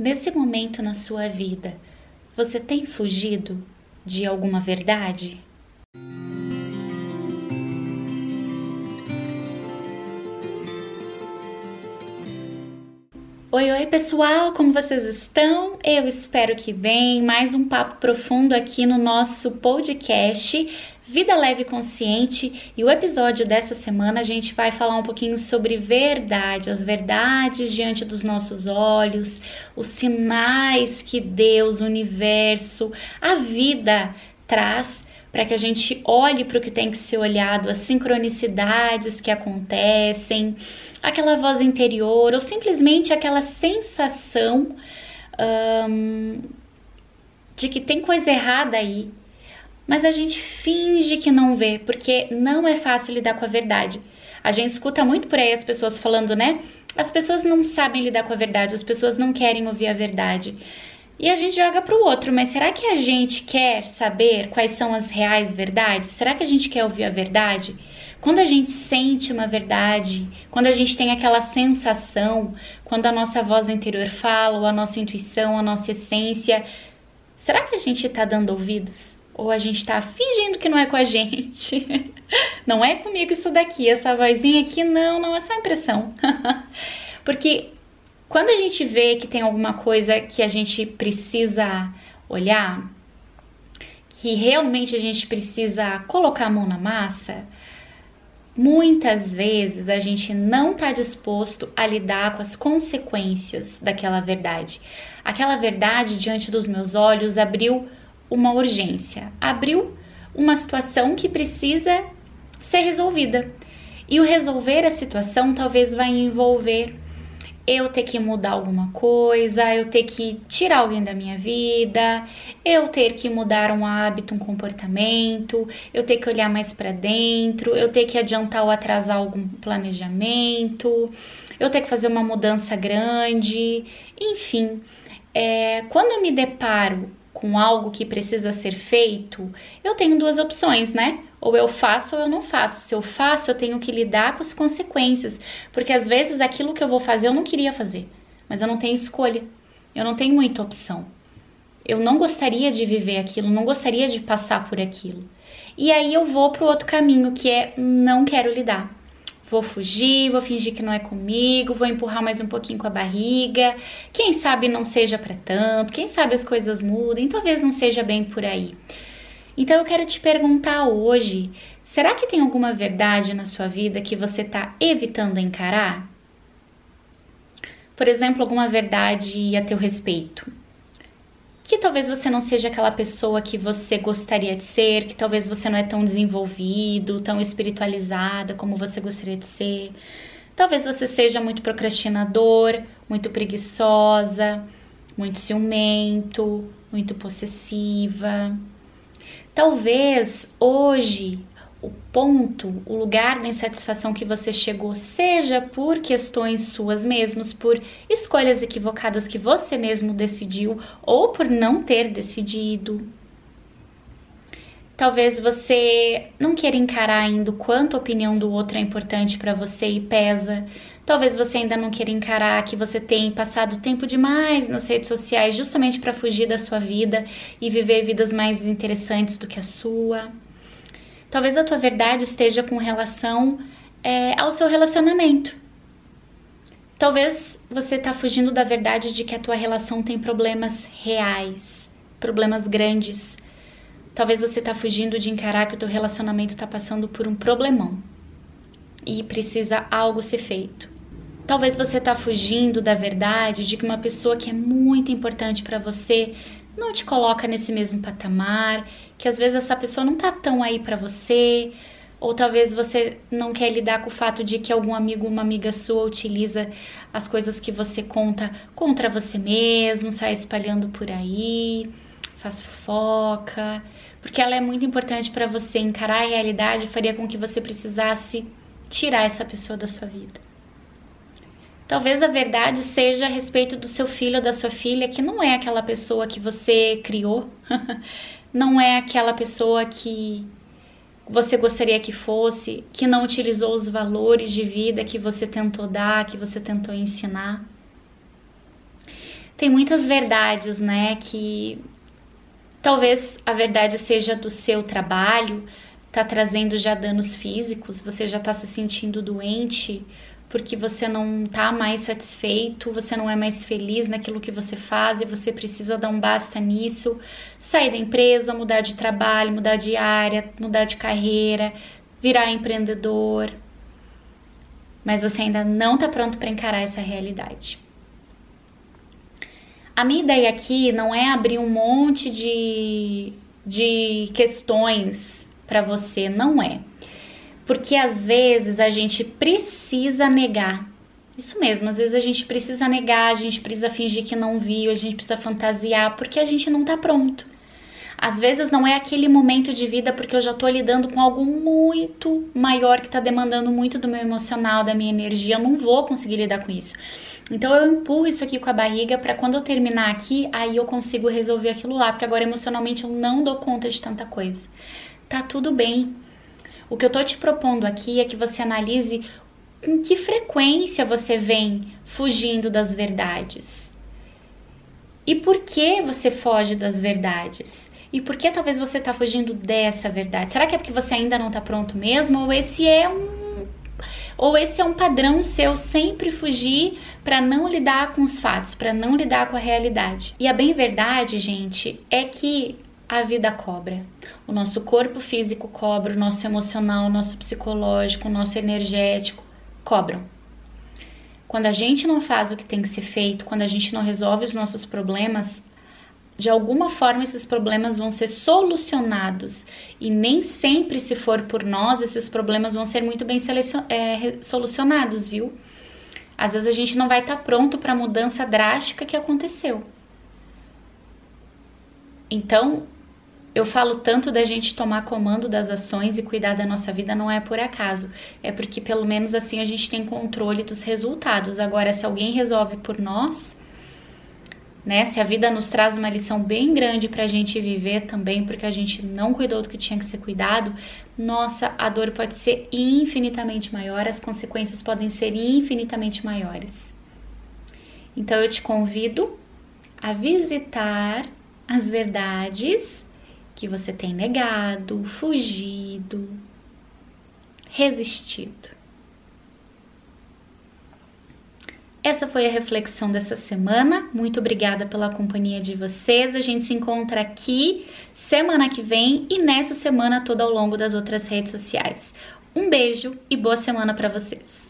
Nesse momento na sua vida, você tem fugido de alguma verdade? Oi, oi pessoal, como vocês estão? Eu espero que bem. Mais um papo profundo aqui no nosso podcast Vida Leve Consciente. E o episódio dessa semana a gente vai falar um pouquinho sobre verdade, as verdades diante dos nossos olhos, os sinais que Deus, o universo, a vida traz para que a gente olhe para o que tem que ser olhado, as sincronicidades que acontecem, aquela voz interior ou simplesmente aquela sensação de que tem coisa errada aí, mas a gente finge que não vê, porque não é fácil lidar com a verdade. A gente escuta muito por aí as pessoas falando, né? As pessoas não sabem lidar com a verdade, as pessoas não querem ouvir a verdade. E a gente joga para o outro, mas será que a gente quer saber quais são as reais verdades? Será que a gente quer ouvir a verdade? Quando a gente sente uma verdade, quando a gente tem aquela sensação, quando a nossa voz interior fala, ou a nossa intuição, a nossa essência, será que a gente está dando ouvidos? Ou a gente está fingindo que não é com a gente? não é comigo isso daqui, essa vozinha aqui, não, não é só impressão. Porque quando a gente vê que tem alguma coisa que a gente precisa olhar, que realmente a gente precisa colocar a mão na massa, muitas vezes a gente não está disposto a lidar com as consequências daquela verdade. Aquela verdade diante dos meus olhos abriu uma urgência, abriu uma situação que precisa ser resolvida. E o resolver a situação talvez vai envolver eu ter que mudar alguma coisa, eu ter que tirar alguém da minha vida, eu ter que mudar um hábito, um comportamento, eu ter que olhar mais para dentro, eu ter que adiantar ou atrasar algum planejamento, eu ter que fazer uma mudança grande, enfim. É, quando eu me deparo com algo que precisa ser feito, eu tenho duas opções, né? Ou eu faço ou eu não faço. Se eu faço, eu tenho que lidar com as consequências, porque às vezes aquilo que eu vou fazer eu não queria fazer, mas eu não tenho escolha. Eu não tenho muita opção. Eu não gostaria de viver aquilo, não gostaria de passar por aquilo. E aí eu vou para o outro caminho, que é não quero lidar. Vou fugir, vou fingir que não é comigo, vou empurrar mais um pouquinho com a barriga. Quem sabe não seja para tanto, quem sabe as coisas mudem, talvez não seja bem por aí. Então eu quero te perguntar hoje: será que tem alguma verdade na sua vida que você está evitando encarar? Por exemplo, alguma verdade a teu respeito que talvez você não seja aquela pessoa que você gostaria de ser, que talvez você não é tão desenvolvido, tão espiritualizada como você gostaria de ser. Talvez você seja muito procrastinador, muito preguiçosa, muito ciumento, muito possessiva. Talvez hoje o ponto, o lugar da insatisfação que você chegou, seja por questões suas mesmas, por escolhas equivocadas que você mesmo decidiu ou por não ter decidido. Talvez você não queira encarar ainda o quanto a opinião do outro é importante para você e pesa. Talvez você ainda não queira encarar que você tem passado tempo demais nas redes sociais justamente para fugir da sua vida e viver vidas mais interessantes do que a sua. Talvez a tua verdade esteja com relação é, ao seu relacionamento. Talvez você está fugindo da verdade de que a tua relação tem problemas reais, problemas grandes. Talvez você está fugindo de encarar que o teu relacionamento está passando por um problemão e precisa algo ser feito. Talvez você está fugindo da verdade de que uma pessoa que é muito importante para você não te coloca nesse mesmo patamar, que às vezes essa pessoa não tá tão aí para você, ou talvez você não quer lidar com o fato de que algum amigo uma amiga sua utiliza as coisas que você conta contra você mesmo, sai espalhando por aí, faz fofoca, porque ela é muito importante para você encarar a realidade faria com que você precisasse tirar essa pessoa da sua vida. Talvez a verdade seja a respeito do seu filho ou da sua filha, que não é aquela pessoa que você criou, não é aquela pessoa que você gostaria que fosse, que não utilizou os valores de vida que você tentou dar, que você tentou ensinar. tem muitas verdades, né? Que talvez a verdade seja do seu trabalho, tá trazendo já danos físicos, você já tá se sentindo doente porque você não tá mais satisfeito, você não é mais feliz naquilo que você faz e você precisa dar um basta nisso, sair da empresa, mudar de trabalho, mudar de área, mudar de carreira, virar empreendedor. Mas você ainda não tá pronto para encarar essa realidade. A minha ideia aqui não é abrir um monte de, de questões para você, não é. Porque às vezes a gente precisa negar. Isso mesmo, às vezes a gente precisa negar, a gente precisa fingir que não viu, a gente precisa fantasiar, porque a gente não tá pronto. Às vezes não é aquele momento de vida porque eu já tô lidando com algo muito maior que tá demandando muito do meu emocional, da minha energia, eu não vou conseguir lidar com isso. Então eu empurro isso aqui com a barriga para quando eu terminar aqui, aí eu consigo resolver aquilo lá, porque agora emocionalmente eu não dou conta de tanta coisa. Tá tudo bem. O que eu tô te propondo aqui é que você analise com que frequência você vem fugindo das verdades. E por que você foge das verdades? E por que talvez você está fugindo dessa verdade? Será que é porque você ainda não está pronto mesmo? Ou esse é um ou esse é um padrão seu sempre fugir para não lidar com os fatos, para não lidar com a realidade. E a bem verdade, gente, é que a vida cobra. O nosso corpo físico cobra, o nosso emocional, o nosso psicológico, o nosso energético cobram. Quando a gente não faz o que tem que ser feito, quando a gente não resolve os nossos problemas, de alguma forma esses problemas vão ser solucionados e nem sempre, se for por nós, esses problemas vão ser muito bem é, solucionados, viu? Às vezes a gente não vai estar tá pronto para a mudança drástica que aconteceu. Então, eu falo tanto da gente tomar comando das ações e cuidar da nossa vida não é por acaso, é porque pelo menos assim a gente tem controle dos resultados. Agora, se alguém resolve por nós, né? Se a vida nos traz uma lição bem grande para a gente viver também, porque a gente não cuidou do que tinha que ser cuidado, nossa, a dor pode ser infinitamente maior, as consequências podem ser infinitamente maiores. Então eu te convido a visitar as verdades que você tem negado, fugido, resistido. Essa foi a reflexão dessa semana. Muito obrigada pela companhia de vocês. A gente se encontra aqui semana que vem e nessa semana toda ao longo das outras redes sociais. Um beijo e boa semana para vocês.